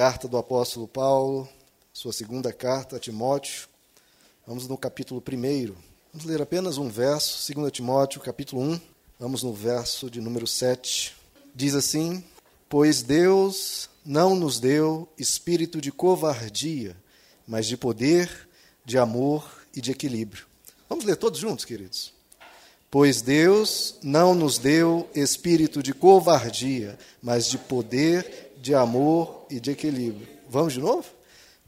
Carta do apóstolo Paulo, sua segunda carta a Timóteo. Vamos no capítulo 1. Vamos ler apenas um verso, 2 Timóteo, capítulo 1. Vamos no verso de número 7. Diz assim: Pois Deus não nos deu espírito de covardia, mas de poder, de amor e de equilíbrio. Vamos ler todos juntos, queridos? Pois Deus não nos deu espírito de covardia, mas de poder, de amor e de equilíbrio. Vamos de novo?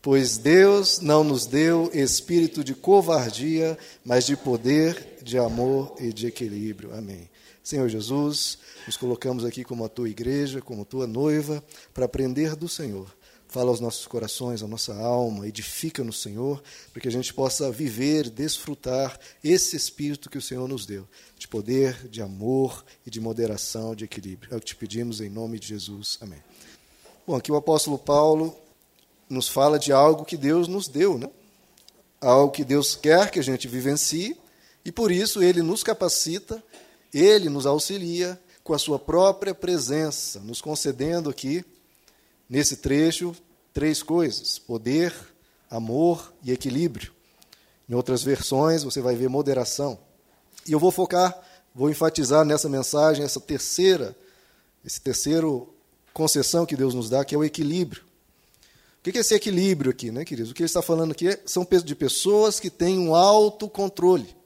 Pois Deus não nos deu espírito de covardia, mas de poder, de amor e de equilíbrio. Amém. Senhor Jesus, nos colocamos aqui como a tua igreja, como tua noiva, para aprender do Senhor. Fala aos nossos corações, à nossa alma, edifica no Senhor, para que a gente possa viver, desfrutar esse espírito que o Senhor nos deu, de poder, de amor e de moderação, de equilíbrio. É o que te pedimos em nome de Jesus. Amém. Bom, aqui o apóstolo Paulo nos fala de algo que Deus nos deu, né? Algo que Deus quer que a gente vivencie, e por isso ele nos capacita, ele nos auxilia com a sua própria presença, nos concedendo aqui, nesse trecho, três coisas: poder, amor e equilíbrio. Em outras versões, você vai ver moderação. E eu vou focar, vou enfatizar nessa mensagem essa terceira, esse terceiro concessão que Deus nos dá, que é o equilíbrio. O que é esse equilíbrio aqui, né, queridos? O que ele está falando aqui são de pessoas que têm um autocontrole.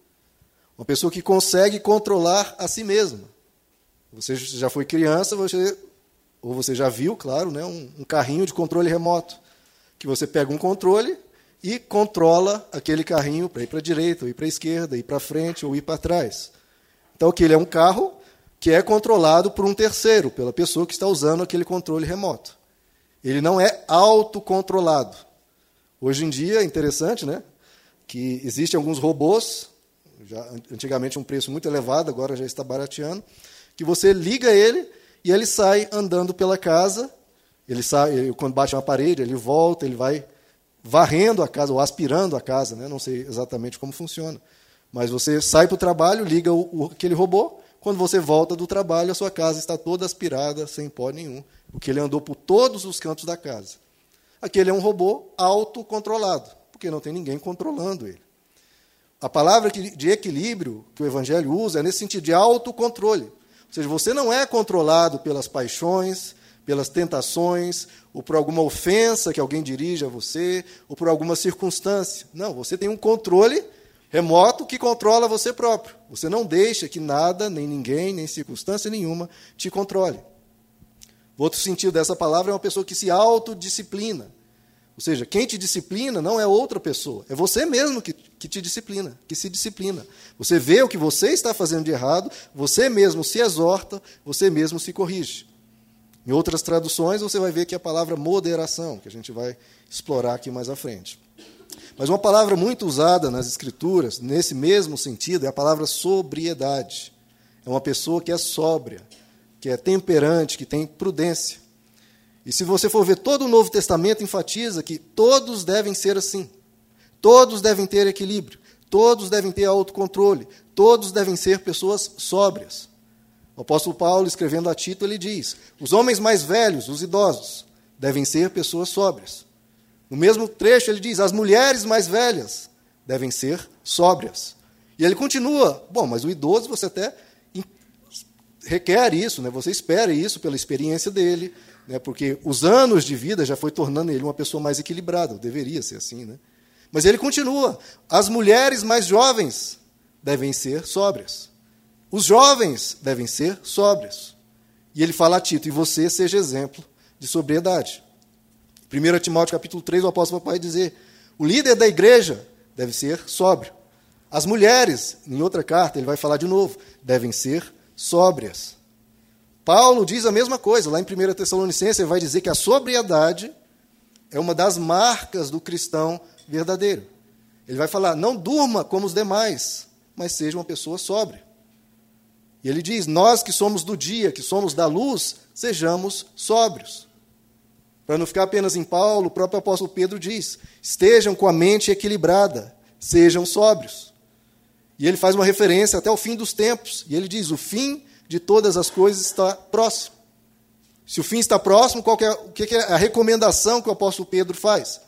Uma pessoa que consegue controlar a si mesma. Você já foi criança, você, ou você já viu, claro, né, um, um carrinho de controle remoto. Que você pega um controle e controla aquele carrinho para ir para a direita, ou ir para a esquerda, ir para frente, ou ir para trás. Então, que ele é um carro que é controlado por um terceiro, pela pessoa que está usando aquele controle remoto. Ele não é autocontrolado. Hoje em dia é interessante, né? Que existem alguns robôs, já, antigamente um preço muito elevado, agora já está barateando, que você liga ele e ele sai andando pela casa. Ele sai, quando bate uma parede, ele volta, ele vai varrendo a casa ou aspirando a casa, né? Não sei exatamente como funciona. Mas você sai para o trabalho, liga o, o, aquele robô, quando você volta do trabalho, a sua casa está toda aspirada, sem pó nenhum, porque ele andou por todos os cantos da casa. Aquele é um robô autocontrolado, porque não tem ninguém controlando ele. A palavra de equilíbrio que o Evangelho usa é nesse sentido de autocontrole. Ou seja, você não é controlado pelas paixões, pelas tentações, ou por alguma ofensa que alguém dirige a você, ou por alguma circunstância. Não, você tem um controle remoto que controla você próprio. Você não deixa que nada, nem ninguém, nem circunstância nenhuma te controle. O outro sentido dessa palavra é uma pessoa que se autodisciplina. Ou seja, quem te disciplina não é outra pessoa, é você mesmo que, que te disciplina, que se disciplina. Você vê o que você está fazendo de errado, você mesmo se exorta, você mesmo se corrige. Em outras traduções, você vai ver que a palavra moderação, que a gente vai explorar aqui mais à frente. Mas uma palavra muito usada nas Escrituras, nesse mesmo sentido, é a palavra sobriedade. É uma pessoa que é sóbria, que é temperante, que tem prudência. E se você for ver todo o Novo Testamento, enfatiza que todos devem ser assim. Todos devem ter equilíbrio. Todos devem ter autocontrole. Todos devem ser pessoas sóbrias. O apóstolo Paulo, escrevendo a Tito, ele diz: os homens mais velhos, os idosos, devem ser pessoas sóbrias. No mesmo trecho, ele diz: as mulheres mais velhas devem ser sóbrias. E ele continua: bom, mas o idoso você até requer isso, né? você espera isso pela experiência dele, né? porque os anos de vida já foi tornando ele uma pessoa mais equilibrada, deveria ser assim. Né? Mas ele continua: as mulheres mais jovens devem ser sóbrias. Os jovens devem ser sóbrios. E ele fala a Tito: e você seja exemplo de sobriedade. 1 Timóteo capítulo 3, o apóstolo vai dizer: o líder da igreja deve ser sóbrio. As mulheres, em outra carta, ele vai falar de novo, devem ser sóbrias. Paulo diz a mesma coisa, lá em 1 Tessalonicenses, ele vai dizer que a sobriedade é uma das marcas do cristão verdadeiro. Ele vai falar: não durma como os demais, mas seja uma pessoa sóbria. E ele diz: nós que somos do dia, que somos da luz, sejamos sóbrios. Para não ficar apenas em Paulo, o próprio apóstolo Pedro diz: estejam com a mente equilibrada, sejam sóbrios. E ele faz uma referência até o fim dos tempos. E ele diz: o fim de todas as coisas está próximo. Se o fim está próximo, qual é, o que é a recomendação que o apóstolo Pedro faz?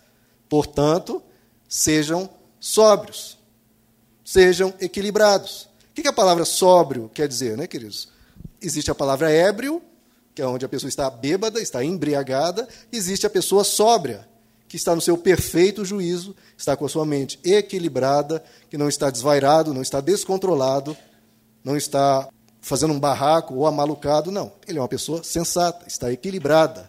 Portanto, sejam sóbrios, sejam equilibrados. O que a palavra sóbrio quer dizer, né, queridos? Existe a palavra ébrio, que é onde a pessoa está bêbada, está embriagada, existe a pessoa sóbria, que está no seu perfeito juízo, está com a sua mente equilibrada, que não está desvairado, não está descontrolado, não está fazendo um barraco ou amalucado, não. Ele é uma pessoa sensata, está equilibrada.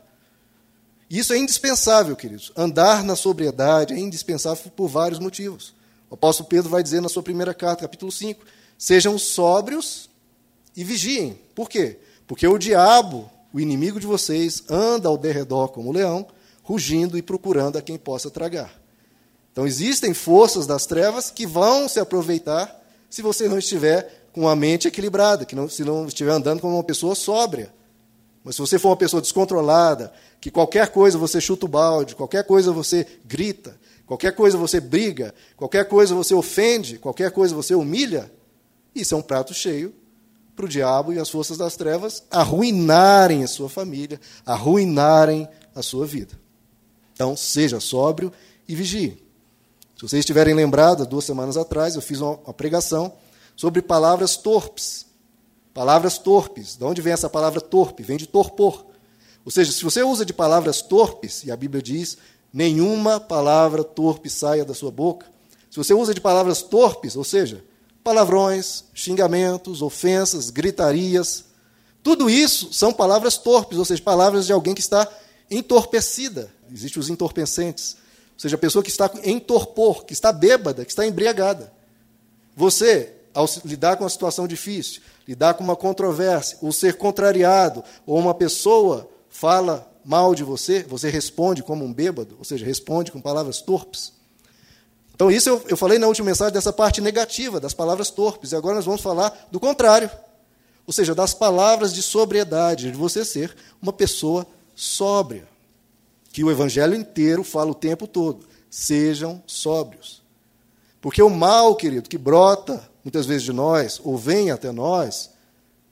Isso é indispensável, queridos. Andar na sobriedade é indispensável por vários motivos. O apóstolo Pedro vai dizer na sua primeira carta, capítulo 5, sejam sóbrios e vigiem. Por quê? Porque o diabo o inimigo de vocês anda ao derredor como um leão, rugindo e procurando a quem possa tragar. Então existem forças das trevas que vão se aproveitar se você não estiver com a mente equilibrada, que não, se não estiver andando como uma pessoa sóbria. Mas se você for uma pessoa descontrolada, que qualquer coisa você chuta o balde, qualquer coisa você grita, qualquer coisa você briga, qualquer coisa você ofende, qualquer coisa você humilha, isso é um prato cheio para o diabo e as forças das trevas arruinarem a sua família, arruinarem a sua vida. Então, seja sóbrio e vigie. Se vocês estiverem lembrados, duas semanas atrás eu fiz uma, pregação sobre palavras torpes. Palavras torpes. De onde vem essa palavra torpe? Vem de torpor. Ou seja, se você usa de palavras torpes, e a Bíblia diz, nenhuma palavra torpe saia da sua boca. Se você usa de palavras torpes, ou seja, palavrões, xingamentos, ofensas, gritarias. Tudo isso são palavras torpes, ou seja, palavras de alguém que está entorpecida. Existem os entorpecentes. Ou seja, a pessoa que está em torpor, que está bêbada, que está embriagada. Você, ao lidar com uma situação difícil, lidar com uma controvérsia, ou ser contrariado, ou uma pessoa fala mal de você, você responde como um bêbado, ou seja, responde com palavras torpes. Então, isso eu, eu falei na última mensagem dessa parte negativa, das palavras torpes, e agora nós vamos falar do contrário. Ou seja, das palavras de sobriedade, de você ser uma pessoa sóbria. Que o evangelho inteiro fala o tempo todo. Sejam sóbrios. Porque o mal, querido, que brota muitas vezes de nós, ou vem até nós,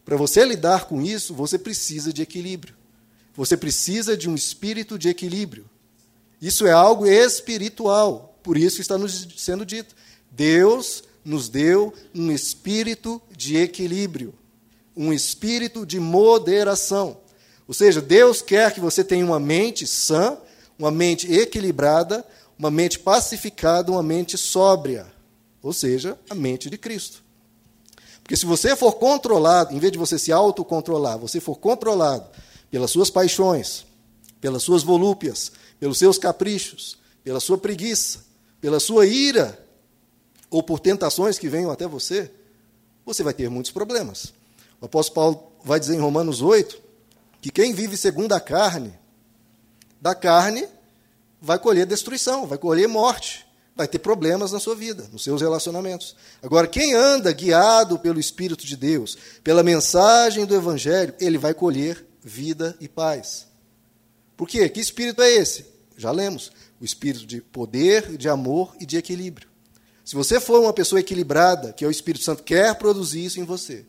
para você lidar com isso, você precisa de equilíbrio. Você precisa de um espírito de equilíbrio. Isso é algo espiritual. Por isso está nos sendo dito: Deus nos deu um espírito de equilíbrio, um espírito de moderação. Ou seja, Deus quer que você tenha uma mente sã, uma mente equilibrada, uma mente pacificada, uma mente sóbria. Ou seja, a mente de Cristo. Porque se você for controlado, em vez de você se autocontrolar, você for controlado pelas suas paixões, pelas suas volúpias, pelos seus caprichos, pela sua preguiça, pela sua ira ou por tentações que venham até você, você vai ter muitos problemas. O apóstolo Paulo vai dizer em Romanos 8 que quem vive segundo a carne, da carne vai colher destruição, vai colher morte, vai ter problemas na sua vida, nos seus relacionamentos. Agora, quem anda guiado pelo Espírito de Deus, pela mensagem do Evangelho, ele vai colher vida e paz. Por quê? Que espírito é esse? Já lemos o espírito de poder, de amor e de equilíbrio. Se você for uma pessoa equilibrada, que é o Espírito Santo quer produzir isso em você,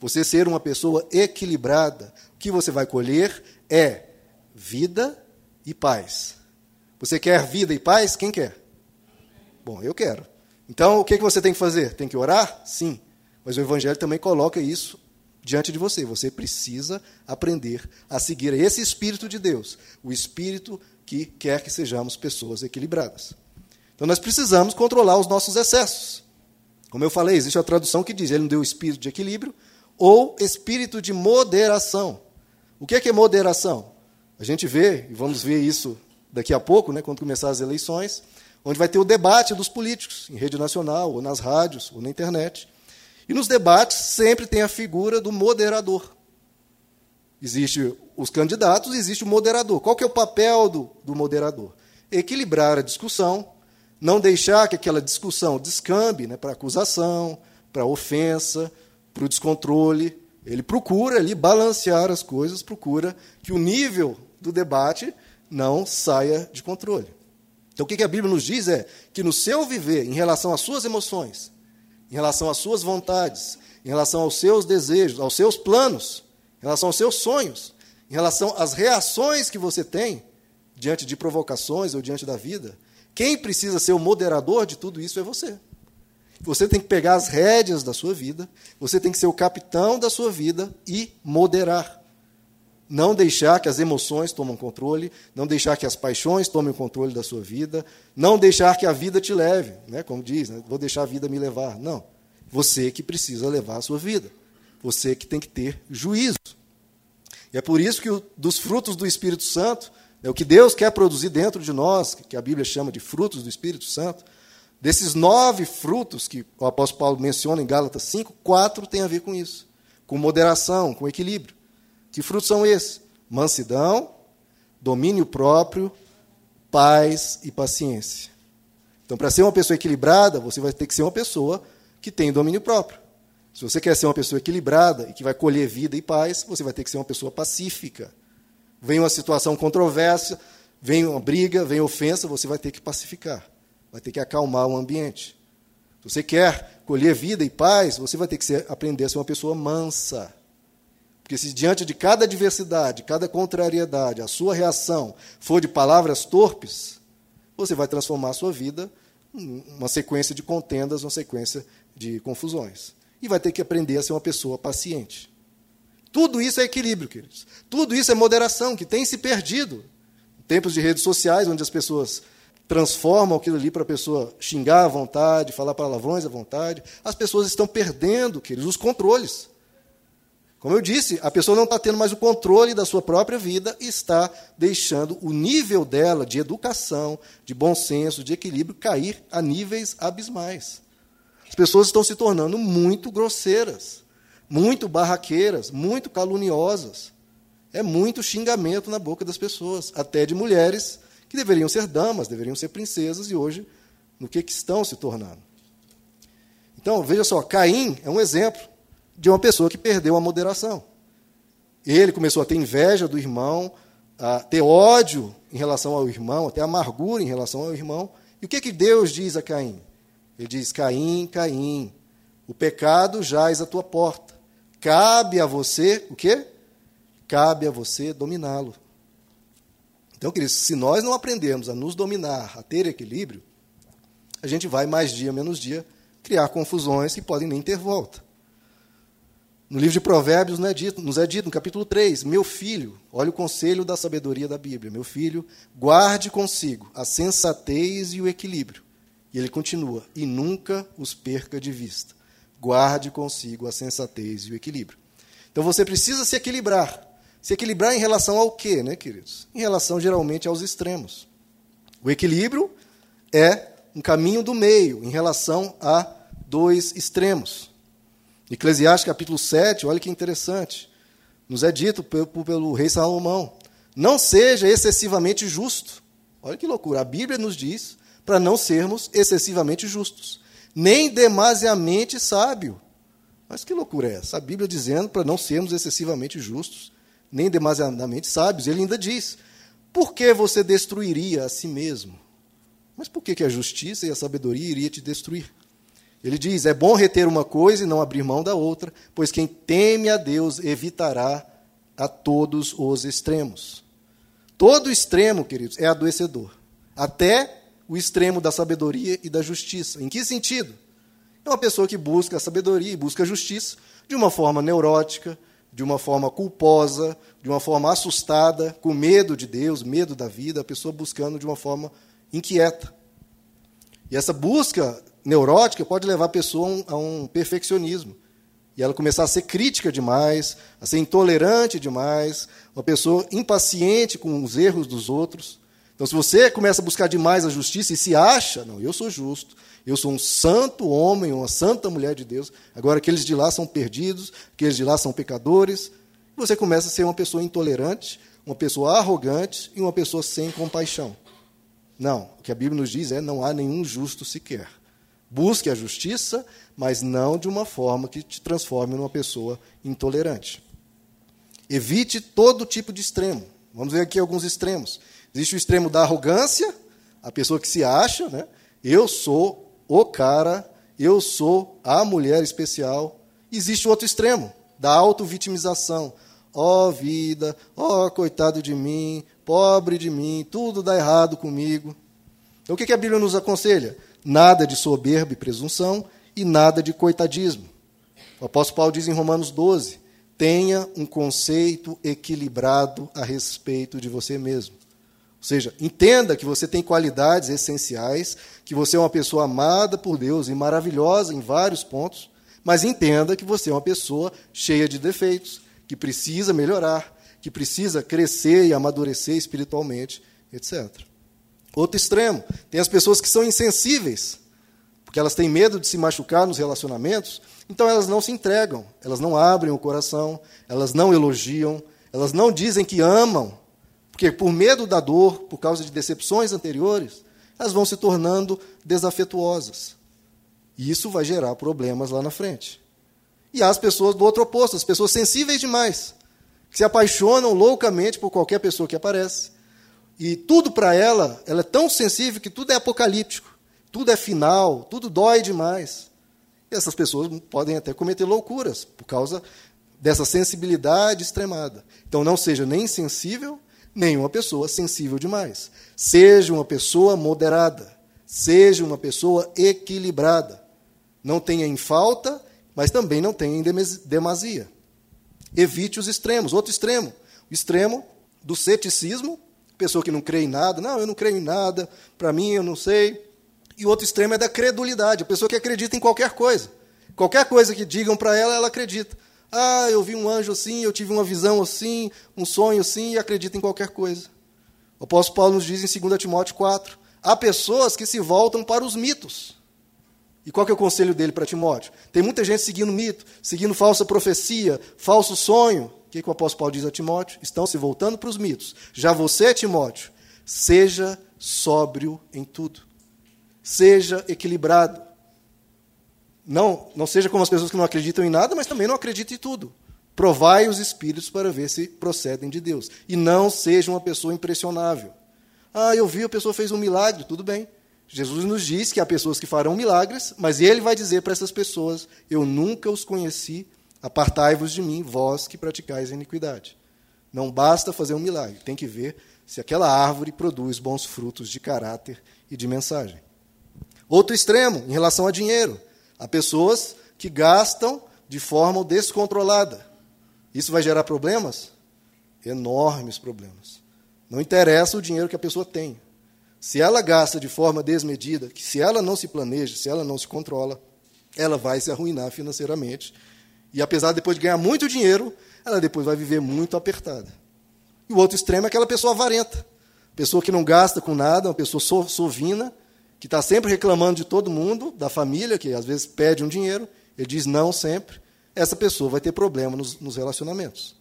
você ser uma pessoa equilibrada, o que você vai colher é vida e paz. Você quer vida e paz? Quem quer? Bom, eu quero. Então, o que você tem que fazer? Tem que orar? Sim. Mas o Evangelho também coloca isso diante de você. Você precisa aprender a seguir esse Espírito de Deus, o Espírito que quer que sejamos pessoas equilibradas. Então nós precisamos controlar os nossos excessos. Como eu falei, existe a tradução que diz: Ele não deu espírito de equilíbrio ou espírito de moderação. O que é, que é moderação? A gente vê, e vamos ver isso daqui a pouco, né, quando começar as eleições, onde vai ter o debate dos políticos, em rede nacional, ou nas rádios, ou na internet. E nos debates sempre tem a figura do moderador. Existe os candidatos, existe o moderador. Qual que é o papel do, do moderador? Equilibrar a discussão, não deixar que aquela discussão descambe né, para acusação, para ofensa, para o descontrole. Ele procura ali balancear as coisas, procura que o nível do debate não saia de controle. Então, o que a Bíblia nos diz é que no seu viver, em relação às suas emoções, em relação às suas vontades, em relação aos seus desejos, aos seus planos, em relação aos seus sonhos, em relação às reações que você tem diante de provocações ou diante da vida, quem precisa ser o moderador de tudo isso é você. Você tem que pegar as rédeas da sua vida, você tem que ser o capitão da sua vida e moderar. Não deixar que as emoções tomem controle, não deixar que as paixões tomem o controle da sua vida, não deixar que a vida te leve, né? como diz, né? vou deixar a vida me levar. Não. Você que precisa levar a sua vida. Você que tem que ter juízo. E é por isso que o, dos frutos do Espírito Santo, é o que Deus quer produzir dentro de nós, que a Bíblia chama de frutos do Espírito Santo, desses nove frutos que o apóstolo Paulo menciona em Gálatas 5, quatro têm a ver com isso, com moderação, com equilíbrio. Que frutos são esses? Mansidão, domínio próprio, paz e paciência. Então, para ser uma pessoa equilibrada, você vai ter que ser uma pessoa que tem domínio próprio. Se você quer ser uma pessoa equilibrada e que vai colher vida e paz, você vai ter que ser uma pessoa pacífica. Vem uma situação controversa, vem uma briga, vem ofensa, você vai ter que pacificar. Vai ter que acalmar o ambiente. Se você quer colher vida e paz, você vai ter que ser, aprender a ser uma pessoa mansa. Porque se diante de cada adversidade, cada contrariedade, a sua reação for de palavras torpes, você vai transformar a sua vida em uma sequência de contendas, uma sequência de confusões. E vai ter que aprender a ser uma pessoa paciente. Tudo isso é equilíbrio, queridos. Tudo isso é moderação, que tem se perdido. Em tempos de redes sociais, onde as pessoas transformam aquilo ali para a pessoa xingar à vontade, falar palavrões à vontade, as pessoas estão perdendo, queridos, os controles. Como eu disse, a pessoa não está tendo mais o controle da sua própria vida e está deixando o nível dela de educação, de bom senso, de equilíbrio cair a níveis abismais. As pessoas estão se tornando muito grosseiras, muito barraqueiras, muito caluniosas. É muito xingamento na boca das pessoas, até de mulheres que deveriam ser damas, deveriam ser princesas e hoje no que, que estão se tornando. Então, veja só, Caim é um exemplo de uma pessoa que perdeu a moderação. Ele começou a ter inveja do irmão, a ter ódio em relação ao irmão, até amargura em relação ao irmão. E o que, que Deus diz a Caim? Ele diz: Caim, Caim, o pecado jaz à tua porta. Cabe a você o quê? Cabe a você dominá-lo. Então, queridos, se nós não aprendermos a nos dominar, a ter equilíbrio, a gente vai mais dia menos dia criar confusões que podem nem ter volta. No livro de Provérbios nos é, dito, nos é dito, no capítulo 3, meu filho, olha o conselho da sabedoria da Bíblia, meu filho, guarde consigo a sensatez e o equilíbrio. E ele continua, e nunca os perca de vista. Guarde consigo a sensatez e o equilíbrio. Então você precisa se equilibrar. Se equilibrar em relação ao quê, né, queridos? Em relação geralmente aos extremos. O equilíbrio é um caminho do meio em relação a dois extremos. Eclesiastes capítulo 7, olha que interessante. Nos é dito pelo, pelo rei Salomão: não seja excessivamente justo. Olha que loucura. A Bíblia nos diz para não sermos excessivamente justos, nem demasiadamente sábio. Mas que loucura é essa? A Bíblia dizendo para não sermos excessivamente justos, nem demasiadamente sábios. Ele ainda diz: por que você destruiria a si mesmo? Mas por que a justiça e a sabedoria iria te destruir? Ele diz: é bom reter uma coisa e não abrir mão da outra, pois quem teme a Deus evitará a todos os extremos. Todo extremo, queridos, é adoecedor. Até o extremo da sabedoria e da justiça. Em que sentido? É uma pessoa que busca a sabedoria e busca a justiça de uma forma neurótica, de uma forma culposa, de uma forma assustada, com medo de Deus, medo da vida, a pessoa buscando de uma forma inquieta. E essa busca neurótica pode levar a pessoa a um, perfeccionismo. E ela começar a ser crítica demais, a ser intolerante demais, uma pessoa impaciente com os erros dos outros. Então, se você começa a buscar demais a justiça e se acha, não, eu sou justo, eu sou um santo homem, uma santa mulher de Deus, agora aqueles de lá são perdidos, aqueles de lá são pecadores, você começa a ser uma pessoa intolerante, uma pessoa arrogante e uma pessoa sem compaixão. Não, o que a Bíblia nos diz é: não há nenhum justo sequer. Busque a justiça, mas não de uma forma que te transforme numa pessoa intolerante. Evite todo tipo de extremo. Vamos ver aqui alguns extremos. Existe o extremo da arrogância, a pessoa que se acha, né? Eu sou o cara, eu sou a mulher especial. Existe o outro extremo, da auto-vitimização. Ó oh, vida, ó oh, coitado de mim, pobre de mim, tudo dá errado comigo. Então o que a Bíblia nos aconselha? Nada de soberba e presunção e nada de coitadismo. O apóstolo Paulo diz em Romanos 12: tenha um conceito equilibrado a respeito de você mesmo. Ou seja, entenda que você tem qualidades essenciais, que você é uma pessoa amada por Deus e maravilhosa em vários pontos, mas entenda que você é uma pessoa cheia de defeitos, que precisa melhorar, que precisa crescer e amadurecer espiritualmente, etc. Outro extremo, tem as pessoas que são insensíveis, porque elas têm medo de se machucar nos relacionamentos, então elas não se entregam, elas não abrem o coração, elas não elogiam, elas não dizem que amam, porque por medo da dor, por causa de decepções anteriores, elas vão se tornando desafetuosas. E isso vai gerar problemas lá na frente. E há as pessoas do outro oposto, as pessoas sensíveis demais, que se apaixonam loucamente por qualquer pessoa que aparece. E tudo para ela, ela é tão sensível que tudo é apocalíptico, tudo é final, tudo dói demais. E essas pessoas podem até cometer loucuras por causa dessa sensibilidade extremada. Então não seja nem sensível nenhuma pessoa sensível demais. Seja uma pessoa moderada. Seja uma pessoa equilibrada. Não tenha em falta, mas também não tenha em demasia. Evite os extremos. Outro extremo. O extremo do ceticismo, pessoa que não crê em nada. Não, eu não creio em nada. Para mim, eu não sei. E outro extremo é da credulidade. A pessoa que acredita em qualquer coisa. Qualquer coisa que digam para ela, ela acredita. Ah, eu vi um anjo assim, eu tive uma visão assim, um sonho assim, e acredito em qualquer coisa. O apóstolo Paulo nos diz em 2 Timóteo 4: há pessoas que se voltam para os mitos. E qual que é o conselho dele para Timóteo? Tem muita gente seguindo mito, seguindo falsa profecia, falso sonho. O que, que o apóstolo Paulo diz a Timóteo? Estão se voltando para os mitos. Já você, Timóteo, seja sóbrio em tudo. Seja equilibrado. Não, não seja como as pessoas que não acreditam em nada, mas também não acreditem em tudo. Provai os espíritos para ver se procedem de Deus. E não seja uma pessoa impressionável. Ah, eu vi, a pessoa fez um milagre, tudo bem. Jesus nos diz que há pessoas que farão milagres, mas ele vai dizer para essas pessoas: Eu nunca os conheci, apartai-vos de mim, vós que praticais a iniquidade. Não basta fazer um milagre, tem que ver se aquela árvore produz bons frutos de caráter e de mensagem. Outro extremo, em relação a dinheiro. Há pessoas que gastam de forma descontrolada. Isso vai gerar problemas? Enormes problemas. Não interessa o dinheiro que a pessoa tem. Se ela gasta de forma desmedida, se ela não se planeja, se ela não se controla, ela vai se arruinar financeiramente. E apesar de depois de ganhar muito dinheiro, ela depois vai viver muito apertada. E o outro extremo é aquela pessoa avarenta. Pessoa que não gasta com nada, uma pessoa sovina, que está sempre reclamando de todo mundo, da família, que às vezes pede um dinheiro, ele diz não sempre, essa pessoa vai ter problema nos, nos relacionamentos.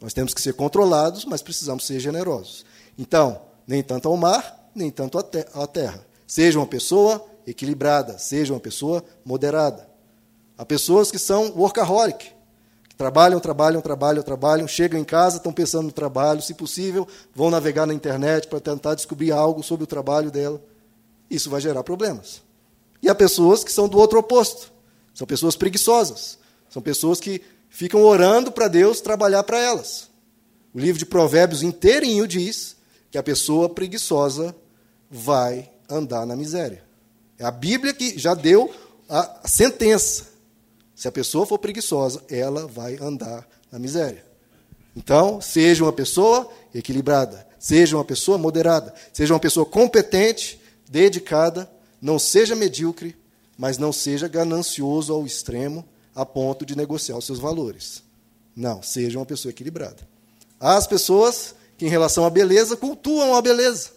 Nós temos que ser controlados, mas precisamos ser generosos. Então, nem tanto ao mar, nem tanto à terra. Seja uma pessoa equilibrada, seja uma pessoa moderada. Há pessoas que são workaholic, que trabalham, trabalham, trabalham, trabalham, chegam em casa, estão pensando no trabalho, se possível, vão navegar na internet para tentar descobrir algo sobre o trabalho dela isso vai gerar problemas. E há pessoas que são do outro oposto. São pessoas preguiçosas. São pessoas que ficam orando para Deus trabalhar para elas. O livro de Provérbios inteirinho diz que a pessoa preguiçosa vai andar na miséria. É a Bíblia que já deu a sentença. Se a pessoa for preguiçosa, ela vai andar na miséria. Então, seja uma pessoa equilibrada, seja uma pessoa moderada, seja uma pessoa competente dedicada, não seja medíocre, mas não seja ganancioso ao extremo a ponto de negociar os seus valores. Não, seja uma pessoa equilibrada. Há as pessoas que, em relação à beleza, cultuam a beleza.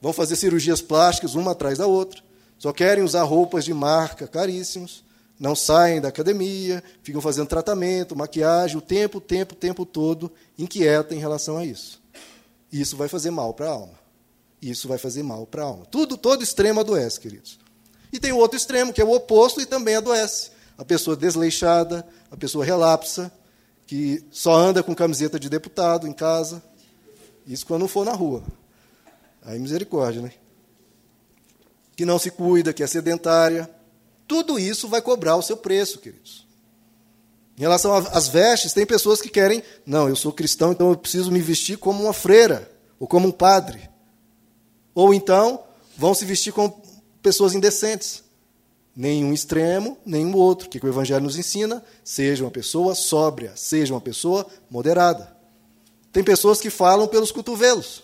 Vão fazer cirurgias plásticas uma atrás da outra, só querem usar roupas de marca caríssimos, não saem da academia, ficam fazendo tratamento, maquiagem, o tempo, tempo, tempo todo, inquieta em relação a isso. Isso vai fazer mal para a alma. Isso vai fazer mal para a alma. Tudo, todo extremo adoece, queridos. E tem o outro extremo, que é o oposto e também adoece. A pessoa desleixada, a pessoa relapsa, que só anda com camiseta de deputado em casa. Isso quando não for na rua. Aí misericórdia, né? Que não se cuida, que é sedentária. Tudo isso vai cobrar o seu preço, queridos. Em relação às vestes, tem pessoas que querem, não, eu sou cristão, então eu preciso me vestir como uma freira ou como um padre. Ou então vão se vestir como pessoas indecentes. Nenhum extremo, nenhum outro. O que o Evangelho nos ensina? Seja uma pessoa sóbria, seja uma pessoa moderada. Tem pessoas que falam pelos cotovelos.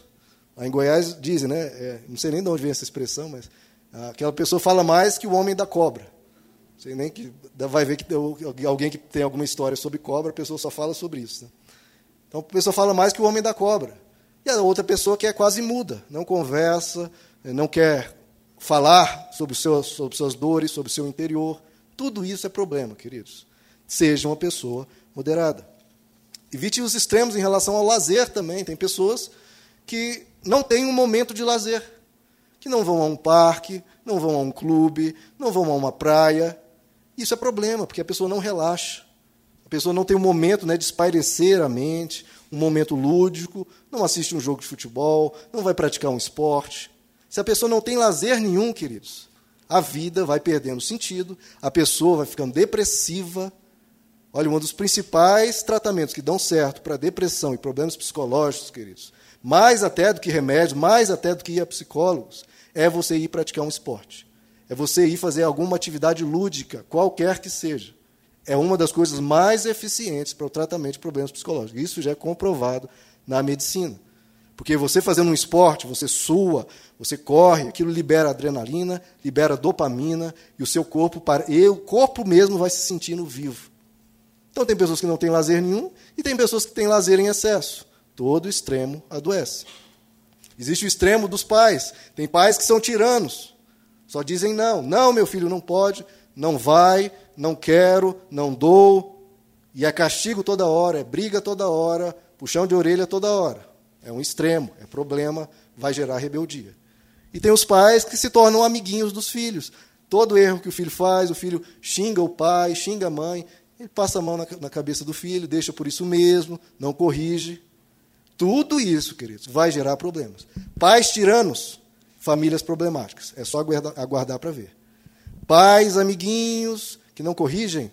Lá em Goiás dizem, né? É, não sei nem de onde vem essa expressão, mas aquela pessoa fala mais que o homem da cobra. Sei nem que vai ver que alguém que tem alguma história sobre cobra, a pessoa só fala sobre isso. Né? Então a pessoa fala mais que o homem da cobra. E a outra pessoa que é quase muda, não conversa, não quer falar sobre, seu, sobre suas dores, sobre seu interior. Tudo isso é problema, queridos. Seja uma pessoa moderada. Evite os extremos em relação ao lazer também. Tem pessoas que não têm um momento de lazer, que não vão a um parque, não vão a um clube, não vão a uma praia, isso é problema, porque a pessoa não relaxa. A pessoa não tem um momento né, de espairecer a mente, um momento lúdico, não assiste um jogo de futebol, não vai praticar um esporte. Se a pessoa não tem lazer nenhum, queridos, a vida vai perdendo sentido, a pessoa vai ficando depressiva. Olha, um dos principais tratamentos que dão certo para depressão e problemas psicológicos, queridos, mais até do que remédios, mais até do que ir a psicólogos, é você ir praticar um esporte. É você ir fazer alguma atividade lúdica, qualquer que seja. É uma das coisas mais eficientes para o tratamento de problemas psicológicos. Isso já é comprovado na medicina. Porque você fazendo um esporte, você sua, você corre, aquilo libera adrenalina, libera dopamina, e o seu corpo, e o corpo mesmo vai se sentindo vivo. Então tem pessoas que não têm lazer nenhum e tem pessoas que têm lazer em excesso. Todo extremo adoece. Existe o extremo dos pais. Tem pais que são tiranos. Só dizem não. Não, meu filho, não pode, não vai, não quero, não dou. E é castigo toda hora, é briga toda hora, puxão de orelha toda hora. É um extremo, é problema, vai gerar rebeldia. E tem os pais que se tornam amiguinhos dos filhos. Todo erro que o filho faz, o filho xinga o pai, xinga a mãe, ele passa a mão na, cabeça do filho, deixa por isso mesmo, não corrige. Tudo isso, queridos, vai gerar problemas. Pais tiranos, famílias problemáticas. É só aguardar, para ver. Pais, amiguinhos que não corrigem,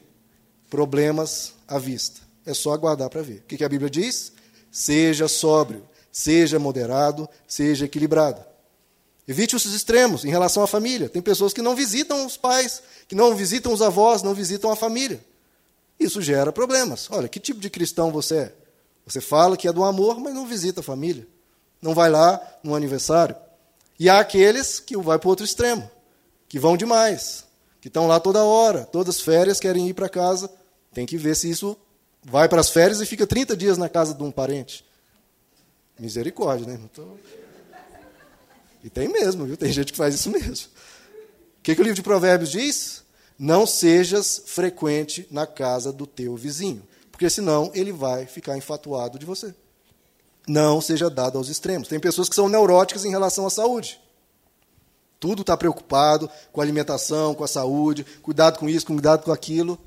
problemas à vista. É só aguardar para ver. O que, a Bíblia diz? Seja sóbrio, seja moderado, seja equilibrado. Evite os extremos em relação à família. Tem pessoas que não visitam os pais, que não visitam os avós, não visitam a família. Isso gera problemas. Olha, que tipo de cristão você é? Você fala que é do amor, mas não visita a família. Não vai lá no aniversário. E há aqueles que vai para o outro extremo, que vão demais, que estão lá toda hora, todas as férias querem ir para casa. Tem que ver se isso vai para as férias e fica 30 dias na casa de um parente. Misericórdia, né? Então... E tem mesmo, viu? Tem gente que faz isso mesmo. O que, que o livro de Provérbios diz? Não sejas frequente na casa do teu vizinho, porque senão ele vai ficar enfatuado de você não seja dado aos extremos. Tem pessoas que são neuróticas em relação à saúde. Tudo está preocupado com a alimentação, com a saúde, cuidado com isso, cuidado com aquilo.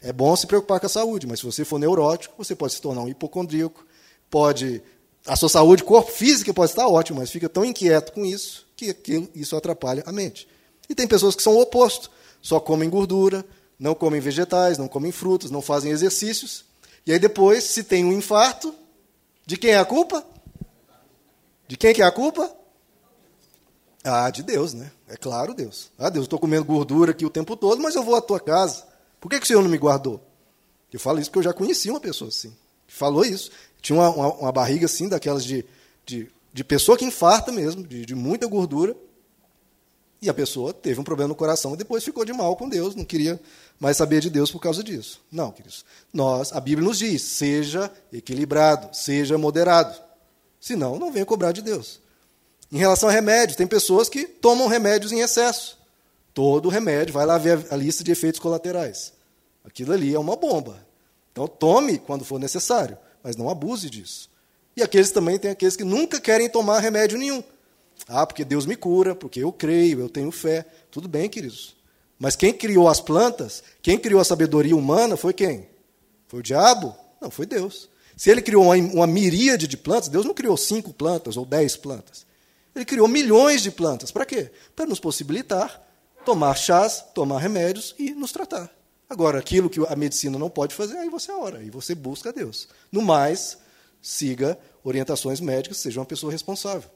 É bom se preocupar com a saúde, mas se você for neurótico, você pode se tornar um hipocondríaco, pode a sua saúde corpo física pode estar ótima, mas fica tão inquieto com isso que isso atrapalha a mente. E tem pessoas que são o oposto, só comem gordura, não comem vegetais, não comem frutas, não fazem exercícios. E aí depois, se tem um infarto, de quem é a culpa? De quem que é a culpa? Ah, de Deus, né? É claro, Deus. Ah, Deus, estou comendo gordura aqui o tempo todo, mas eu vou à tua casa. Por que, que o Senhor não me guardou? Eu falo isso porque eu já conheci uma pessoa assim. Que falou isso. Tinha uma, uma, uma, barriga assim, daquelas de, de, de pessoa que infarta mesmo, de, de muita gordura. E a pessoa teve um problema no coração e depois ficou de mal com Deus, não queria mais saber de Deus por causa disso. Não, queridos. Nós, a Bíblia nos diz: seja equilibrado, seja moderado. Senão, não venha cobrar de Deus. Em relação a remédios, tem pessoas que tomam remédios em excesso. Todo remédio, vai lá ver a lista de efeitos colaterais. Aquilo ali é uma bomba. Então, tome quando for necessário, mas não abuse disso. E aqueles também tem aqueles que nunca querem tomar remédio nenhum. Ah, porque Deus me cura, porque eu creio, eu tenho fé. Tudo bem, queridos. Mas quem criou as plantas, quem criou a sabedoria humana foi quem? Foi o diabo? Não, foi Deus. Se ele criou uma, uma miríade de plantas, Deus não criou cinco plantas ou dez plantas. Ele criou milhões de plantas. Para quê? Para nos possibilitar tomar chás, tomar remédios e nos tratar. Agora, aquilo que a medicina não pode fazer, aí você ora, aí você busca a Deus. No mais, siga orientações médicas, seja uma pessoa responsável.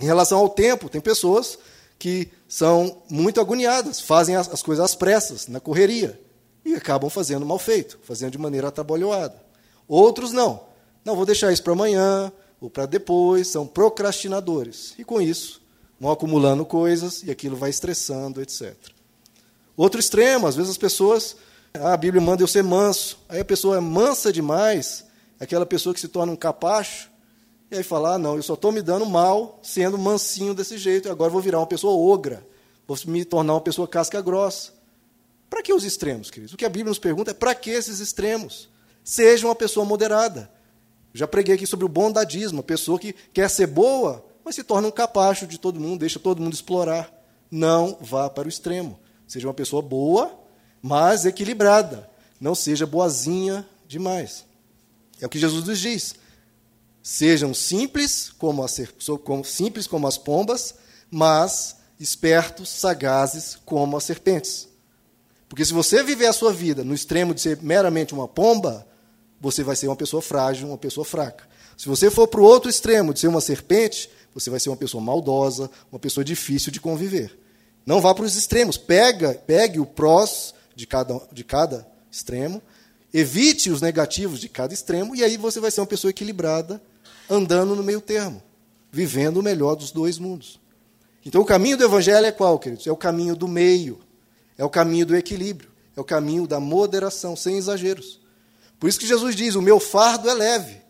Em relação ao tempo, tem pessoas que são muito agoniadas, fazem as, as coisas às pressas, na correria, e acabam fazendo mal feito, fazendo de maneira atabalhoada. Outros não. Não, vou deixar isso para amanhã ou para depois, são procrastinadores. E com isso, vão acumulando coisas e aquilo vai estressando, etc. Outro extremo, às vezes as pessoas, ah, a Bíblia manda eu ser manso, aí a pessoa é mansa demais, aquela pessoa que se torna um capacho, e aí fala, ah, não, eu só estou me dando mal sendo mansinho desse jeito, e agora vou virar uma pessoa ogra, vou me tornar uma pessoa casca grossa. Para que os extremos, queridos? O que a Bíblia nos pergunta é para que esses extremos? Seja uma pessoa moderada. Já preguei aqui sobre o bondadismo, a pessoa que quer ser boa, mas se torna um capacho de todo mundo, deixa todo mundo explorar. Não vá para o extremo. Seja uma pessoa boa, mas equilibrada. Não seja boazinha demais. É o que Jesus nos diz. Sejam simples como, as, simples como as pombas, mas espertos, sagazes como as serpentes. Porque se você viver a sua vida no extremo de ser meramente uma pomba, você vai ser uma pessoa frágil, uma pessoa fraca. Se você for para o outro extremo de ser uma serpente, você vai ser uma pessoa maldosa, uma pessoa difícil de conviver. Não vá para os extremos. Pega, pegue o prós de cada, de cada extremo, evite os negativos de cada extremo, e aí você vai ser uma pessoa equilibrada, andando no meio termo, vivendo o melhor dos dois mundos. Então o caminho do Evangelho é qual, queridos? É o caminho do meio. É o caminho do equilíbrio, é o caminho da moderação, sem exageros. Por isso que Jesus diz: o meu fardo é leve.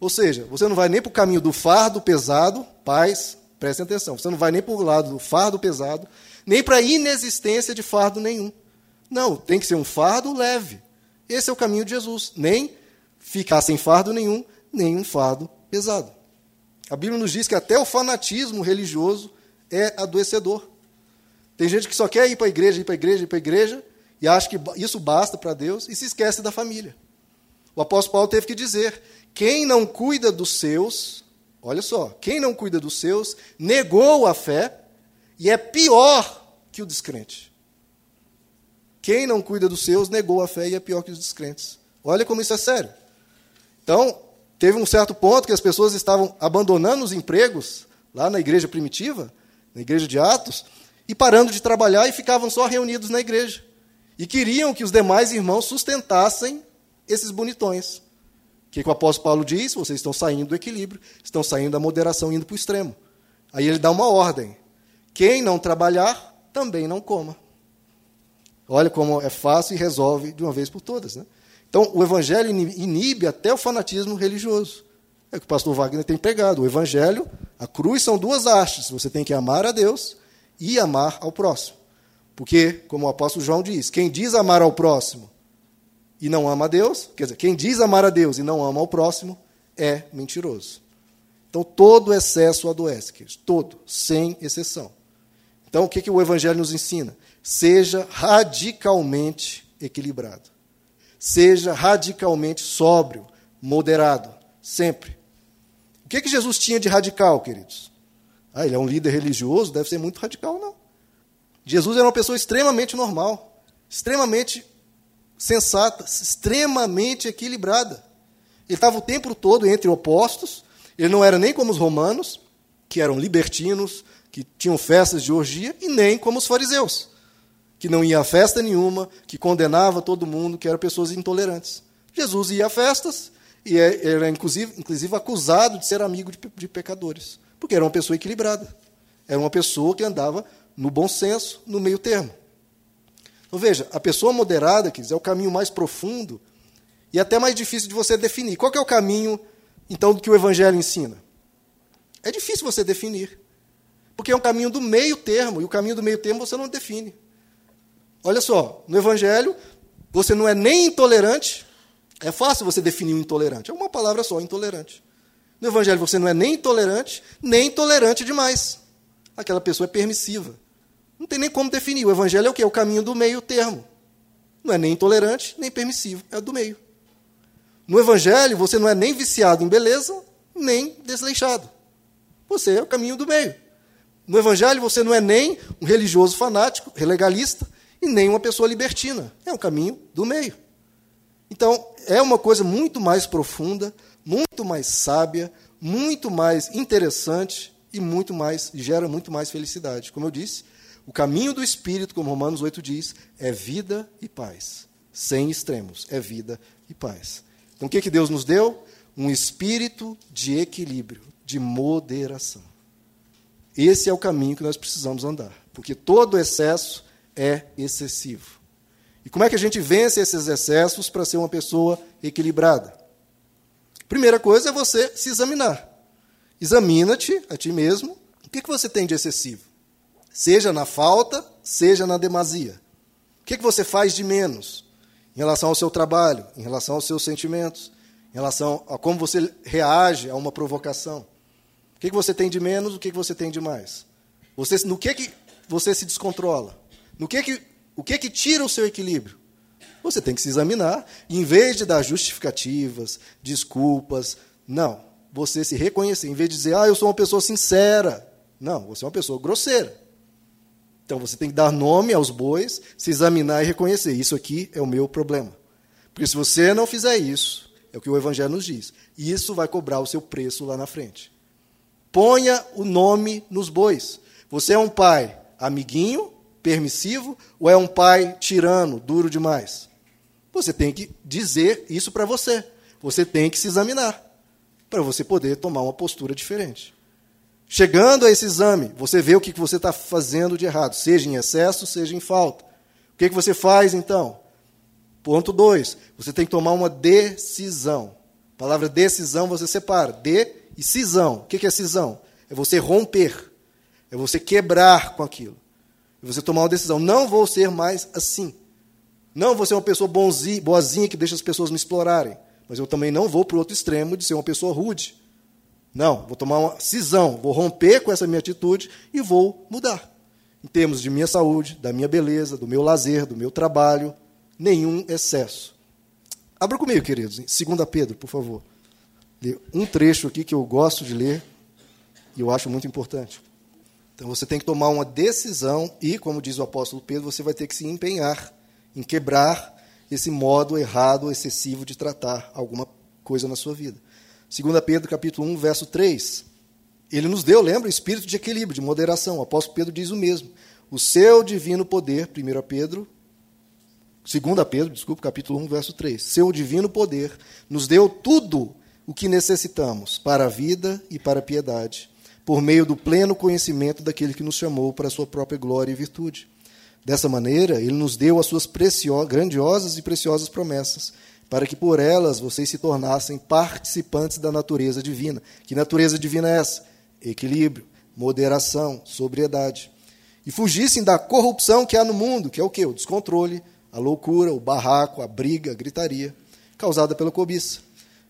Ou seja, você não vai nem para o caminho do fardo pesado, paz, prestem atenção, você não vai nem para o lado do fardo pesado, nem para a inexistência de fardo nenhum. Não, tem que ser um fardo leve. Esse é o caminho de Jesus. Nem ficar sem fardo nenhum, nem um fardo pesado. A Bíblia nos diz que até o fanatismo religioso é adoecedor. Tem gente que só quer ir para a igreja, ir para a igreja, ir para a igreja, e acha que isso basta para Deus e se esquece da família. O apóstolo Paulo teve que dizer: quem não cuida dos seus, olha só, quem não cuida dos seus, negou a fé e é pior que o descrente. Quem não cuida dos seus, negou a fé e é pior que os descrentes. Olha como isso é sério. Então, teve um certo ponto que as pessoas estavam abandonando os empregos lá na igreja primitiva, na igreja de Atos, e parando de trabalhar e ficavam só reunidos na igreja. E queriam que os demais irmãos sustentassem esses bonitões. O que, que o apóstolo Paulo diz? Vocês estão saindo do equilíbrio, estão saindo da moderação, indo para o extremo. Aí ele dá uma ordem: quem não trabalhar, também não coma. Olha como é fácil e resolve de uma vez por todas. Né? Então, o evangelho inibe até o fanatismo religioso. É o que o pastor Wagner tem pregado. O evangelho, a cruz são duas hastes. Você tem que amar a Deus e amar ao próximo. Porque, como o apóstolo João diz, quem diz amar ao próximo e não ama a Deus, quer dizer, quem diz amar a Deus e não ama ao próximo, é mentiroso. Então, todo excesso adoece, queridos, todo, sem exceção. Então, o que, que o Evangelho nos ensina? Seja radicalmente equilibrado. Seja radicalmente sóbrio, moderado, sempre. O que, que Jesus tinha de radical, queridos? Ah, ele é um líder religioso, deve ser muito radical, não. Jesus era uma pessoa extremamente normal, extremamente sensata, extremamente equilibrada. Ele estava o tempo todo entre opostos, ele não era nem como os romanos, que eram libertinos, que tinham festas de orgia, e nem como os fariseus, que não ia a festa nenhuma, que condenava todo mundo, que eram pessoas intolerantes. Jesus ia a festas e é, era, inclusive, inclusive acusado de ser amigo de, de pecadores. Porque era uma pessoa equilibrada. Era uma pessoa que andava no bom senso, no meio termo. Então veja, a pessoa moderada, quer dizer, é o caminho mais profundo e até mais difícil de você definir. Qual é o caminho, então, que o Evangelho ensina? É difícil você definir. Porque é um caminho do meio termo, e o caminho do meio termo você não define. Olha só, no Evangelho, você não é nem intolerante, é fácil você definir o intolerante, é uma palavra só, intolerante. No Evangelho você não é nem intolerante, nem intolerante demais. Aquela pessoa é permissiva. Não tem nem como definir. O Evangelho é o que? É o caminho do meio termo. Não é nem intolerante, nem permissivo. É do meio. No Evangelho você não é nem viciado em beleza, nem desleixado. Você é o caminho do meio. No Evangelho você não é nem um religioso fanático, legalista, e nem uma pessoa libertina. É um caminho do meio. Então, é uma coisa muito mais profunda, muito mais sábia, muito mais interessante e muito mais gera muito mais felicidade. Como eu disse, o caminho do espírito, como Romanos 8 diz, é vida e paz. Sem extremos, é vida e paz. Então, o que, que Deus nos deu? Um espírito de equilíbrio, de moderação. Esse é o caminho que nós precisamos andar, porque todo excesso é excessivo. E como é que a gente vence esses excessos para ser uma pessoa equilibrada? Primeira coisa é você se examinar. Examina-te a ti mesmo. O que, que você tem de excessivo? Seja na falta, seja na demasia. O que, que você faz de menos em relação ao seu trabalho, em relação aos seus sentimentos, em relação a como você reage a uma provocação? O que, que você tem de menos, o que, que você tem de mais? Você, no que, que você se descontrola? No que que, o que que tira o seu equilíbrio? Você tem que se examinar, e em vez de dar justificativas, desculpas, não. Você se reconhecer, em vez de dizer, ah, eu sou uma pessoa sincera. Não, você é uma pessoa grosseira. Então você tem que dar nome aos bois, se examinar e reconhecer: isso aqui é o meu problema. Porque se você não fizer isso, é o que o Evangelho nos diz, isso vai cobrar o seu preço lá na frente. Ponha o nome nos bois. Você é um pai amiguinho permissivo ou é um pai tirano, duro demais? Você tem que dizer isso para você. Você tem que se examinar para você poder tomar uma postura diferente. Chegando a esse exame, você vê o que você está fazendo de errado, seja em excesso, seja em falta. O que, você faz então? Ponto 2. Você tem que tomar uma decisão. A palavra decisão você separa. De e cisão. O que é cisão? É você romper. É você quebrar com aquilo. E você tomar uma decisão. Não vou ser mais assim. Não vou ser uma pessoa bonzinha, boazinha que deixa as pessoas me explorarem. Mas eu também não vou para o outro extremo de ser uma pessoa rude. Não, vou tomar uma cisão, vou romper com essa minha atitude e vou mudar. Em termos de minha saúde, da minha beleza, do meu lazer, do meu trabalho, nenhum excesso. Abra comigo, queridos, em 2 Pedro, por favor. Um trecho aqui que eu gosto de ler e eu acho muito importante. Então você tem que tomar uma decisão e, como diz o apóstolo Pedro, você vai ter que se empenhar em quebrar esse modo errado, excessivo de tratar alguma coisa na sua vida. 2 Pedro capítulo 1, verso 3. Ele nos deu, lembra, espírito de equilíbrio, de moderação. O apóstolo Pedro diz o mesmo. O seu divino poder, 1 Pedro, 2 Pedro, desculpa, capítulo 1, verso 3. Seu divino poder nos deu tudo o que necessitamos para a vida e para a piedade por meio do pleno conhecimento daquele que nos chamou para a sua própria glória e virtude. Dessa maneira, ele nos deu as suas grandiosas e preciosas promessas, para que por elas vocês se tornassem participantes da natureza divina. Que natureza divina é essa? Equilíbrio, moderação, sobriedade. E fugissem da corrupção que há no mundo, que é o quê? O descontrole, a loucura, o barraco, a briga, a gritaria, causada pela cobiça.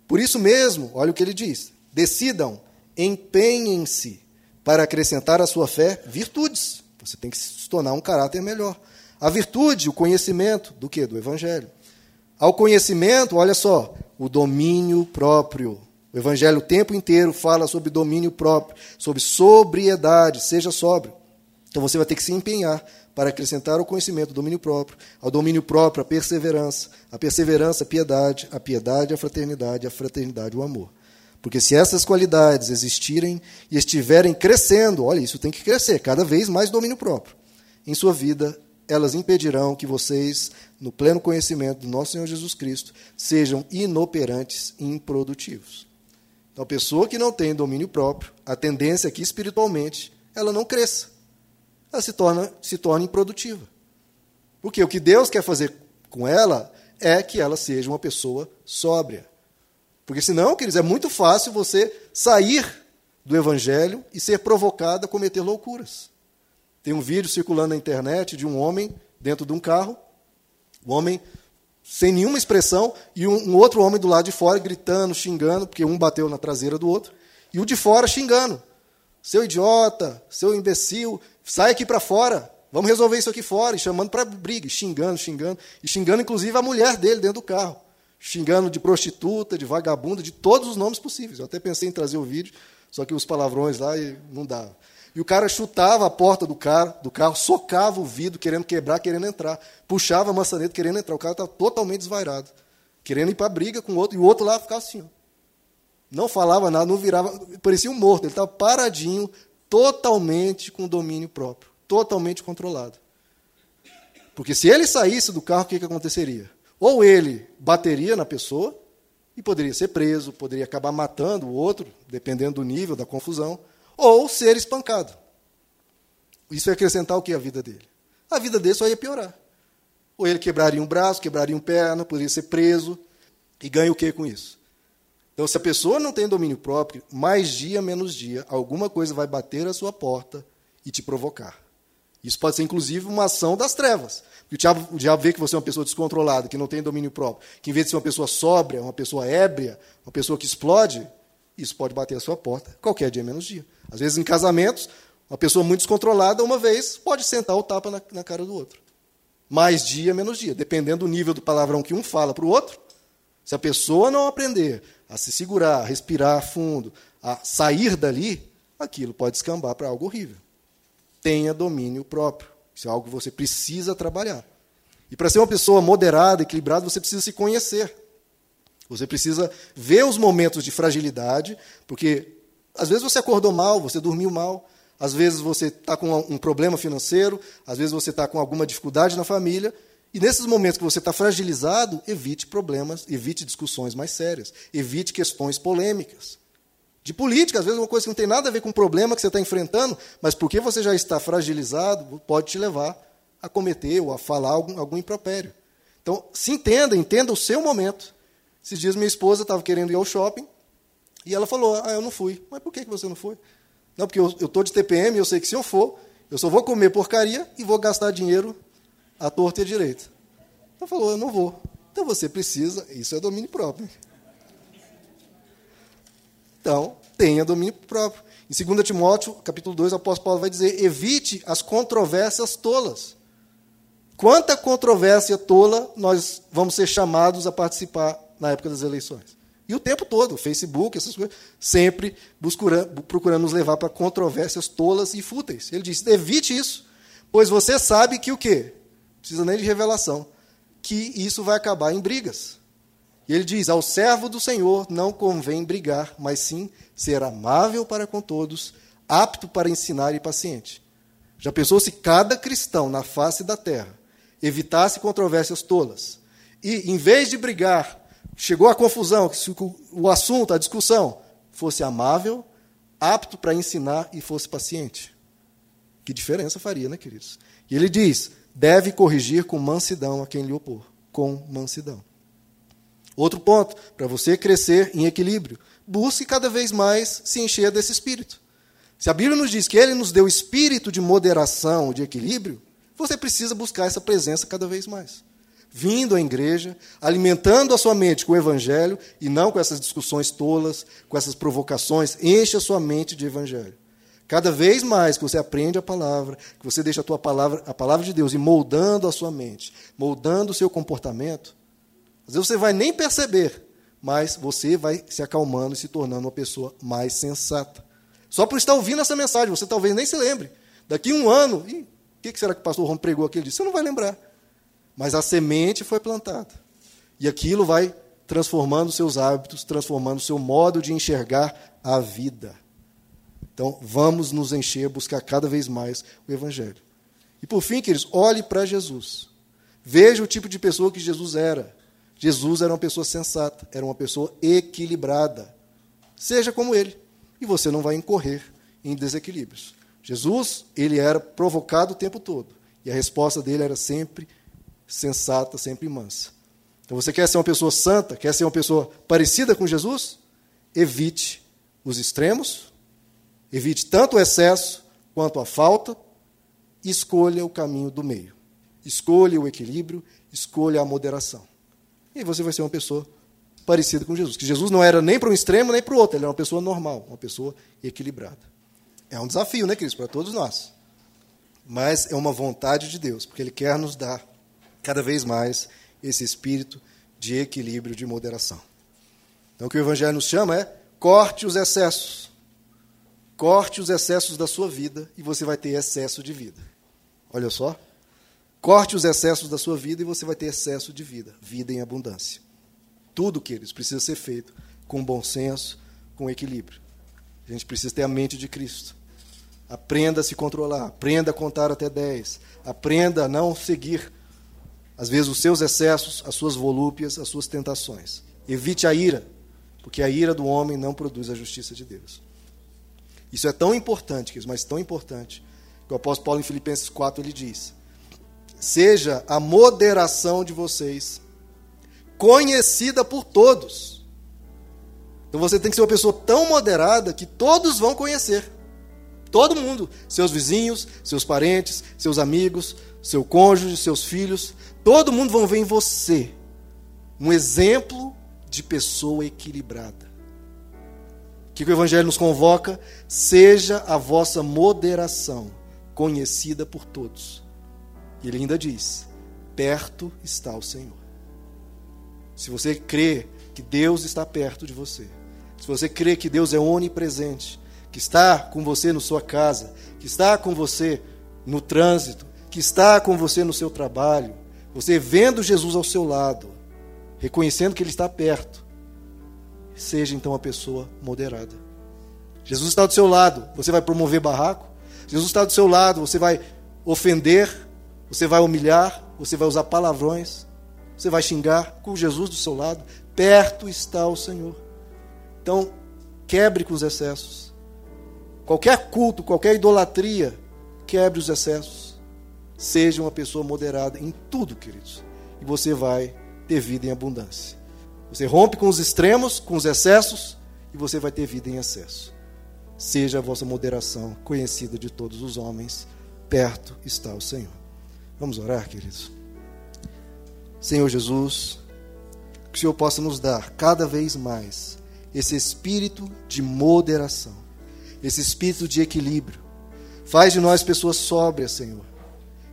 Por isso mesmo, olha o que ele diz: decidam empenhem-se para acrescentar à sua fé virtudes. Você tem que se tornar um caráter melhor. A virtude, o conhecimento do que? Do Evangelho. Ao conhecimento, olha só, o domínio próprio. O Evangelho o tempo inteiro fala sobre domínio próprio, sobre sobriedade, seja sóbrio. Então você vai ter que se empenhar para acrescentar ao conhecimento o domínio próprio, ao domínio próprio a perseverança, a perseverança a piedade, a piedade a fraternidade, a fraternidade o amor. Porque se essas qualidades existirem e estiverem crescendo, olha, isso tem que crescer, cada vez mais domínio próprio. Em sua vida, elas impedirão que vocês, no pleno conhecimento do nosso Senhor Jesus Cristo, sejam inoperantes e improdutivos. Então, a pessoa que não tem domínio próprio, a tendência é que espiritualmente ela não cresça. Ela se torna, se torna improdutiva. Porque o que Deus quer fazer com ela é que ela seja uma pessoa sóbria. Porque senão, queridos, é muito fácil você sair do evangelho e ser provocado a cometer loucuras. Tem um vídeo circulando na internet de um homem dentro de um carro, um homem sem nenhuma expressão, e um, outro homem do lado de fora gritando, xingando, porque um bateu na traseira do outro, e o de fora xingando. Seu idiota, seu imbecil, sai aqui para fora, vamos resolver isso aqui fora, e chamando para briga, xingando, xingando, e xingando inclusive a mulher dele dentro do carro xingando de prostituta, de vagabunda, de todos os nomes possíveis. Eu até pensei em trazer o vídeo, só que os palavrões lá não dá. E o cara chutava a porta do carro, do carro, socava o vidro, querendo quebrar, querendo entrar. Puxava a maçaneta, querendo entrar. O cara estava totalmente desvairado, querendo ir para a briga com o outro. E o outro lá ficava assim. Ó. Não falava nada, não virava. Parecia um morto. Ele estava paradinho, totalmente com domínio próprio, totalmente controlado. Porque se ele saísse do carro, o que, que aconteceria? Ou ele bateria na pessoa, e poderia ser preso, poderia acabar matando o outro, dependendo do nível da confusão ou ser espancado. Isso ia acrescentar o que à vida dele? A vida dele só ia piorar. Ou ele quebraria um braço, quebraria um perna, poderia ser preso. E ganha o que com isso? Então, se a pessoa não tem domínio próprio, mais dia, menos dia, alguma coisa vai bater à sua porta e te provocar. Isso pode ser, inclusive, uma ação das trevas. O diabo, o diabo vê que você é uma pessoa descontrolada, que não tem domínio próprio, que em vez de ser uma pessoa sóbria, uma pessoa ébria, uma pessoa que explode, isso pode bater à sua porta qualquer dia, menos dia. Às vezes, em casamentos, uma pessoa muito descontrolada, uma vez, pode sentar o tapa na, na cara do outro. Mais dia, menos dia. Dependendo do nível do palavrão que um fala para o outro, se a pessoa não aprender a se segurar, a respirar fundo, a sair dali, aquilo pode escambar para algo horrível. Tenha domínio próprio. Isso é algo que você precisa trabalhar. E para ser uma pessoa moderada, equilibrada, você precisa se conhecer. Você precisa ver os momentos de fragilidade, porque às vezes você acordou mal, você dormiu mal, às vezes você está com um problema financeiro, às vezes você está com alguma dificuldade na família, e nesses momentos que você está fragilizado, evite problemas, evite discussões mais sérias, evite questões polêmicas. De política, às vezes uma coisa que não tem nada a ver com o problema que você está enfrentando, mas porque você já está fragilizado, pode te levar a cometer ou a falar algum, algum impropério. Então, se entenda, entenda o seu momento. Esses dias minha esposa estava querendo ir ao shopping, e ela falou: Ah, eu não fui. Mas por que você não foi? Não, porque eu estou de TPM eu sei que se eu for, eu só vou comer porcaria e vou gastar dinheiro à torta e à direita. Ela falou: Eu não vou. Então você precisa, isso é domínio próprio. Então, tenha domínio próprio. Em 2 Timóteo, capítulo 2, o apóstolo Paulo vai dizer: evite as controvérsias tolas. Quanta controvérsia tola nós vamos ser chamados a participar na época das eleições? E o tempo todo, Facebook, essas coisas, sempre procurando, procurando nos levar para controvérsias tolas e fúteis. Ele diz: evite isso, pois você sabe que o quê? Não precisa nem de revelação, que isso vai acabar em brigas. E ele diz: ao servo do Senhor não convém brigar, mas sim ser amável para com todos, apto para ensinar e paciente. Já pensou se cada cristão na face da terra evitasse controvérsias tolas e, em vez de brigar, chegou a confusão, que o assunto, a discussão, fosse amável, apto para ensinar e fosse paciente. Que diferença faria, né, queridos? E ele diz: deve corrigir com mansidão a quem lhe opor. Com mansidão. Outro ponto, para você crescer em equilíbrio, busque cada vez mais se encher desse espírito. Se a Bíblia nos diz que ele nos deu espírito de moderação, de equilíbrio, você precisa buscar essa presença cada vez mais vindo à igreja, alimentando a sua mente com o evangelho e não com essas discussões tolas, com essas provocações, enche a sua mente de evangelho. Cada vez mais que você aprende a palavra, que você deixa a tua palavra, a palavra de Deus e moldando a sua mente, moldando o seu comportamento, às vezes você vai nem perceber, mas você vai se acalmando e se tornando uma pessoa mais sensata. Só por estar ouvindo essa mensagem, você talvez nem se lembre. Daqui um ano, o que será que o pastor Rom pregou aquele dia? Você não vai lembrar. Mas a semente foi plantada. E aquilo vai transformando seus hábitos, transformando seu modo de enxergar a vida. Então, vamos nos encher, buscar cada vez mais o Evangelho. E por fim, queridos, olhe para Jesus. Veja o tipo de pessoa que Jesus era. Jesus era uma pessoa sensata, era uma pessoa equilibrada. Seja como ele, e você não vai incorrer em desequilíbrios. Jesus, ele era provocado o tempo todo, e a resposta dele era sempre sensata, sempre mansa. Então você quer ser uma pessoa santa, quer ser uma pessoa parecida com Jesus? Evite os extremos, evite tanto o excesso quanto a falta, escolha o caminho do meio. Escolha o equilíbrio, escolha a moderação. E você vai ser uma pessoa parecida com Jesus. Que Jesus não era nem para um extremo nem para o outro, ele era uma pessoa normal, uma pessoa equilibrada. É um desafio, né, Cristo, para todos nós. Mas é uma vontade de Deus, porque Ele quer nos dar cada vez mais esse espírito de equilíbrio, de moderação. Então, o que o Evangelho nos chama é corte os excessos. Corte os excessos da sua vida e você vai ter excesso de vida. Olha só. Corte os excessos da sua vida e você vai ter excesso de vida, vida em abundância. Tudo, queridos, precisa ser feito com bom senso, com equilíbrio. A gente precisa ter a mente de Cristo. Aprenda a se controlar, aprenda a contar até 10, aprenda a não seguir, às vezes, os seus excessos, as suas volúpias, as suas tentações. Evite a ira, porque a ira do homem não produz a justiça de Deus. Isso é tão importante, mas tão importante, que o apóstolo Paulo em Filipenses 4 ele diz: Seja a moderação de vocês conhecida por todos. Então você tem que ser uma pessoa tão moderada que todos vão conhecer. Todo mundo, seus vizinhos, seus parentes, seus amigos, seu cônjuge, seus filhos, todo mundo vão ver em você um exemplo de pessoa equilibrada. O que o Evangelho nos convoca? Seja a vossa moderação conhecida por todos. E ele ainda diz: perto está o Senhor. Se você crê que Deus está perto de você, se você crê que Deus é onipresente, que está com você na sua casa, que está com você no trânsito, que está com você no seu trabalho, você vendo Jesus ao seu lado, reconhecendo que Ele está perto, seja então uma pessoa moderada. Jesus está do seu lado, você vai promover barraco? Jesus está do seu lado, você vai ofender, você vai humilhar, você vai usar palavrões, você vai xingar com Jesus do seu lado. Perto está o Senhor. Então, quebre com os excessos. Qualquer culto, qualquer idolatria, quebre os excessos. Seja uma pessoa moderada em tudo, queridos. E você vai ter vida em abundância. Você rompe com os extremos, com os excessos, e você vai ter vida em excesso. Seja a vossa moderação conhecida de todos os homens. Perto está o Senhor. Vamos orar, queridos. Senhor Jesus, que o Senhor possa nos dar cada vez mais esse espírito de moderação esse espírito de equilíbrio. Faz de nós pessoas sóbrias, Senhor.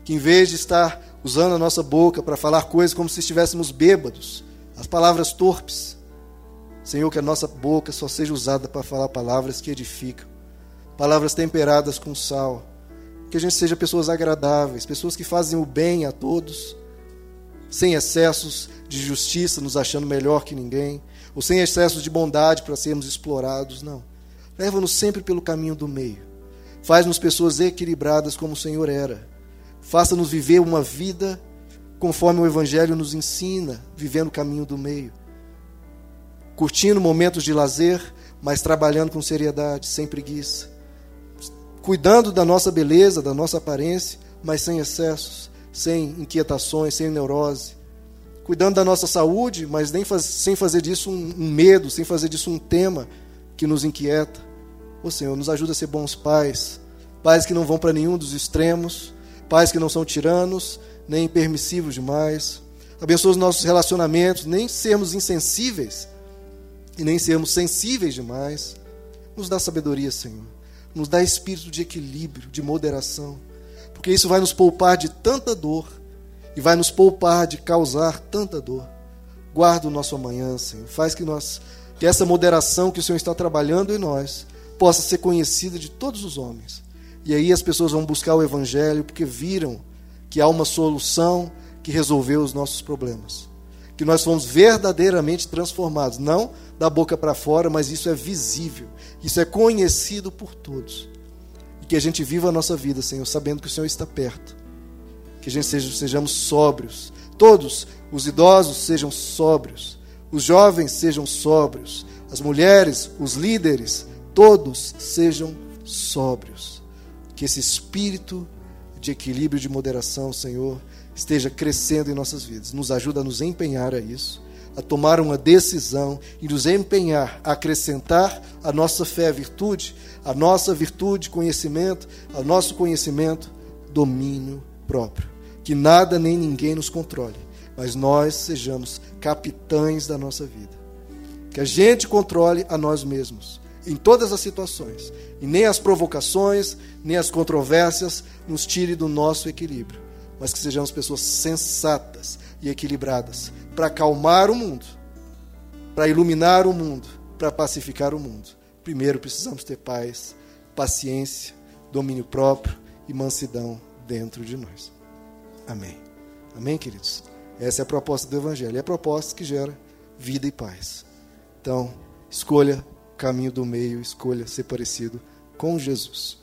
Que em vez de estar usando a nossa boca para falar coisas como se estivéssemos bêbados, as palavras torpes, Senhor, que a nossa boca só seja usada para falar palavras que edificam, palavras temperadas com sal. Que a gente seja pessoas agradáveis, pessoas que fazem o bem a todos, sem excessos de justiça, nos achando melhor que ninguém, ou sem excessos de bondade para sermos explorados, não. Leva-nos sempre pelo caminho do meio. Faz-nos pessoas equilibradas como o Senhor era. Faça-nos viver uma vida conforme o Evangelho nos ensina, vivendo o caminho do meio. Curtindo momentos de lazer, mas trabalhando com seriedade, sem preguiça. Cuidando da nossa beleza, da nossa aparência, mas sem excessos, sem inquietações, sem neurose. Cuidando da nossa saúde, mas nem faz, sem fazer disso um, um medo, sem fazer disso um tema que nos inquieta. Ô Senhor, nos ajuda a ser bons pais, pais que não vão para nenhum dos extremos, pais que não são tiranos, nem permissivos demais. Abençoa os nossos relacionamentos, nem sermos insensíveis e nem sermos sensíveis demais. Nos dá sabedoria, Senhor. Nos dá espírito de equilíbrio, de moderação, porque isso vai nos poupar de tanta dor e vai nos poupar de causar tanta dor. Guarda o nosso amanhã, Senhor. Faz que nós que essa moderação que o Senhor está trabalhando em nós possa ser conhecida de todos os homens. E aí as pessoas vão buscar o Evangelho porque viram que há uma solução que resolveu os nossos problemas. Que nós fomos verdadeiramente transformados, não da boca para fora, mas isso é visível, isso é conhecido por todos. E que a gente viva a nossa vida, Senhor, sabendo que o Senhor está perto. Que a gente seja, sejamos sóbrios. Todos os idosos sejam sóbrios, os jovens sejam sóbrios, as mulheres, os líderes, todos sejam sóbrios. Que esse espírito de equilíbrio de moderação, Senhor, esteja crescendo em nossas vidas. Nos ajuda a nos empenhar a isso, a tomar uma decisão e nos empenhar a acrescentar a nossa fé virtude, a nossa virtude conhecimento, ao nosso conhecimento domínio próprio. Que nada nem ninguém nos controle, mas nós sejamos capitães da nossa vida. Que a gente controle a nós mesmos em todas as situações. E nem as provocações, nem as controvérsias nos tire do nosso equilíbrio. Mas que sejamos pessoas sensatas e equilibradas para acalmar o mundo, para iluminar o mundo, para pacificar o mundo. Primeiro precisamos ter paz, paciência, domínio próprio e mansidão dentro de nós. Amém. Amém, queridos? Essa é a proposta do Evangelho. É a proposta que gera vida e paz. Então, escolha caminho do meio, escolha ser parecido com Jesus.